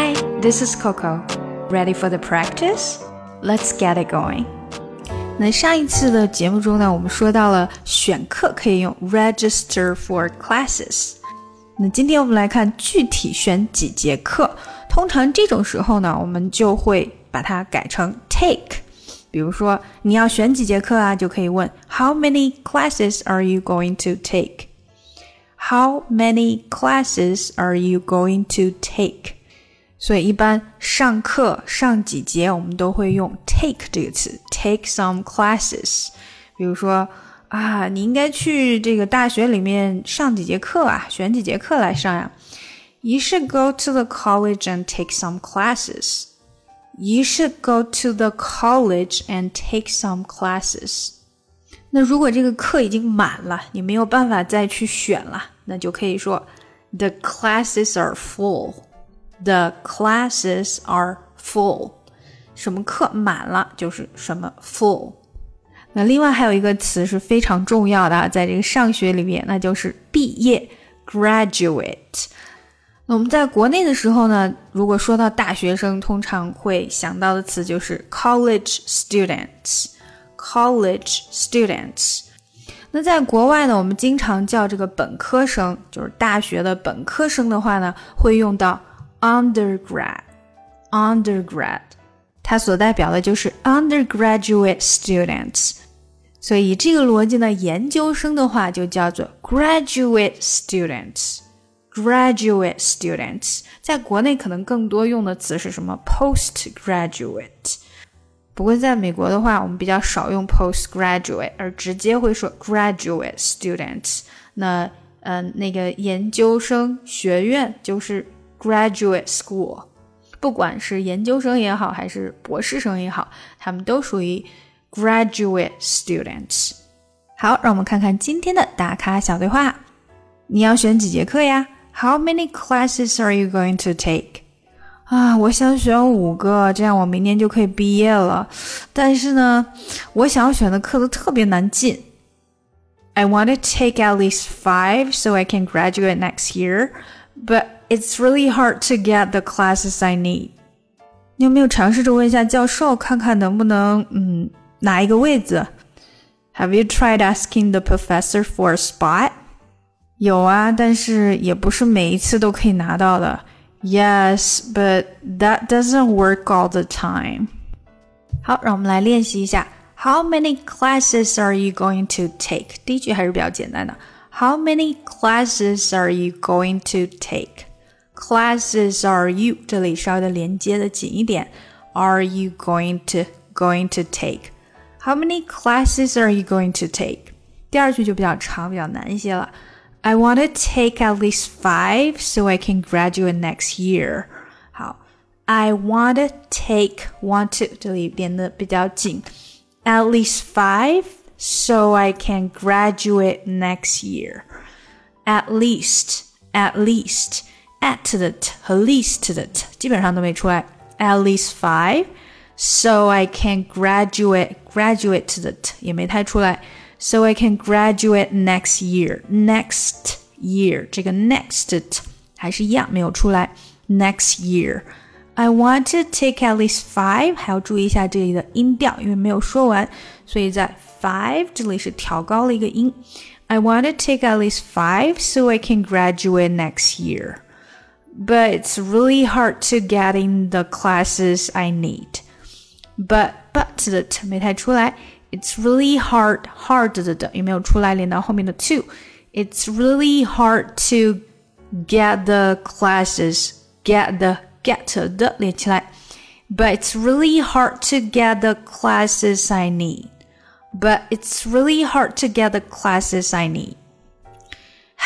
Hi, this is Coco. Ready for the practice? Let's get it going. 那上一次的节目中呢，我们说到了选课可以用 register for classes。那今天我们来看具体选几节课。通常这种时候呢，我们就会把它改成 take。比如说你要选几节课啊，就可以问 How many classes are you going to take? How many classes are you going to take? 所以一般上课上几节，我们都会用 take 这个词，take some classes。比如说啊，你应该去这个大学里面上几节课啊，选几节课来上呀。You should go to the college and take some classes. You should go to the college and take some classes. 那如果这个课已经满了，你没有办法再去选了，那就可以说 The classes are full. The classes are full. 什么课满了就是什么 full。那另外还有一个词是非常重要的，在这个上学里面，那就是毕业 graduate。那我们在国内的时候呢，如果说到大学生，通常会想到的词就是 college students。college students。那在国外呢，我们经常叫这个本科生，就是大学的本科生的话呢，会用到 undergrad。undergrad，它所代表的就是 undergraduate students。所以这个逻辑呢，研究生的话就叫做 graduate students。graduate students，在国内可能更多用的词是什么 postgraduate。不过在美国的话，我们比较少用 postgraduate，而直接会说 graduate students。那嗯、呃，那个研究生学院就是 graduate school，不管是研究生也好，还是博士生也好，他们都属于 graduate students。好，让我们看看今天的打卡小对话。你要选几节课呀？How many classes are you going to take？啊，我想选五个，这样我明年就可以毕业了。但是呢，我想要选的课都特别难进。I want to take at least five so I can graduate next year, but it's really hard to get the classes I need. 你有没有尝试着问一下教授，看看能不能嗯拿一个位子？Have you tried asking the professor for a spot? 有啊，但是也不是每一次都可以拿到的。Yes, but that doesn't work all the time. 好，让我们来练习一下。How many classes are you going to take？第一句还是比较简单的。How many classes are you going to take? Classes are you 这里稍微的连接的紧一点。Are you going to going to take? How many classes are you going to take? 第二句就比较长，比较难一些了。I want to take at least five so I can graduate next year. 好，I want to take want to 这里连的比较紧，at least five so I can graduate next year. At least, at least, at 的 t 和 least 的 t 基本上都没出来。At least five so I can graduate graduate 的 t 也没太出来。so I can graduate next year. Next year 这个 next 还是一样没有出来。Next year. I want to take at least five，还要注意一下这里的音调，因为没有说完，所以在 five 这里是调高了一个音。I want to take at least five so I can graduate next year. But it's really hard to get in the classes I need. But but 的 t 没太出来。it's really hard hard 的的有没有出来连到后面的 to? It's really hard to get the classes get the get 的连起来。But it's really hard to get the classes I need. But it's really hard to get the classes I need.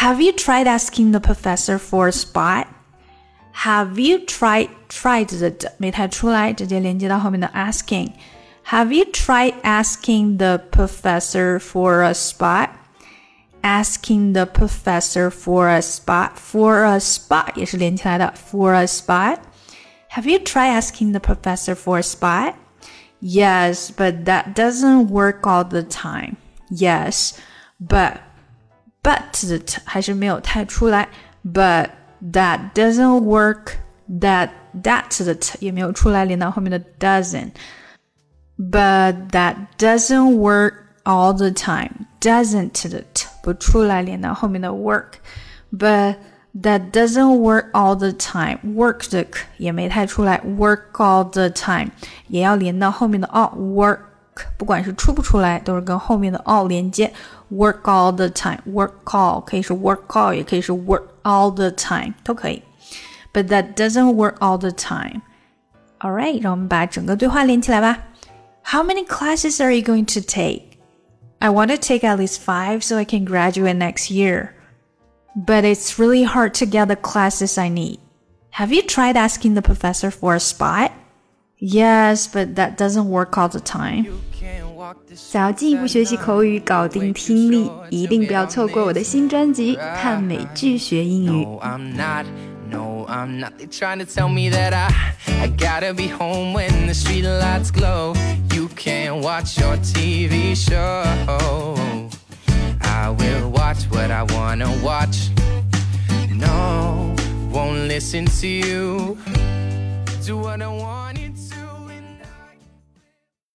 Have you tried asking the professor for a spot? Have you tried tried 的的没太出来，直接连接到后面的 asking。have you tried asking the professor for a spot? Asking the professor for a spot, for a spot 也是连起来的 for a spot. Have you tried asking the professor for a spot? Yes, but that doesn't work all the time. Yes, but but 的还是没有太出来。But that doesn't work. That that 的 t 也没有出来，连到后面的 doesn't。But that doesn't work all the time. Doesn't 的 t 不出来，连到后面的 work。But that doesn't work all the time. Work 的 k 也没太出来，work all the time 也要连到后面的 all work。 不管是出不出来，都是跟后面的 all 连接。Work all the time. Work all 可以是 work all，也可以是 work all the time，都可以。But that doesn't work all the time. All right，让我们把整个对话连起来吧。How many classes are you going to take? I want to take at least five so I can graduate next year. But it's really hard to get the classes I need. Have you tried asking the professor for a spot? Yes, but that doesn't work all the time. 想要进一步学习口语，搞定听力，一定不要错过我的新专辑《看美剧学英语》。No, I'm not. They trying to tell me that I, I gotta be home when the street lights glow. You can't watch your TV show. I will watch what I wanna watch. No, won't listen to you. Do what I want.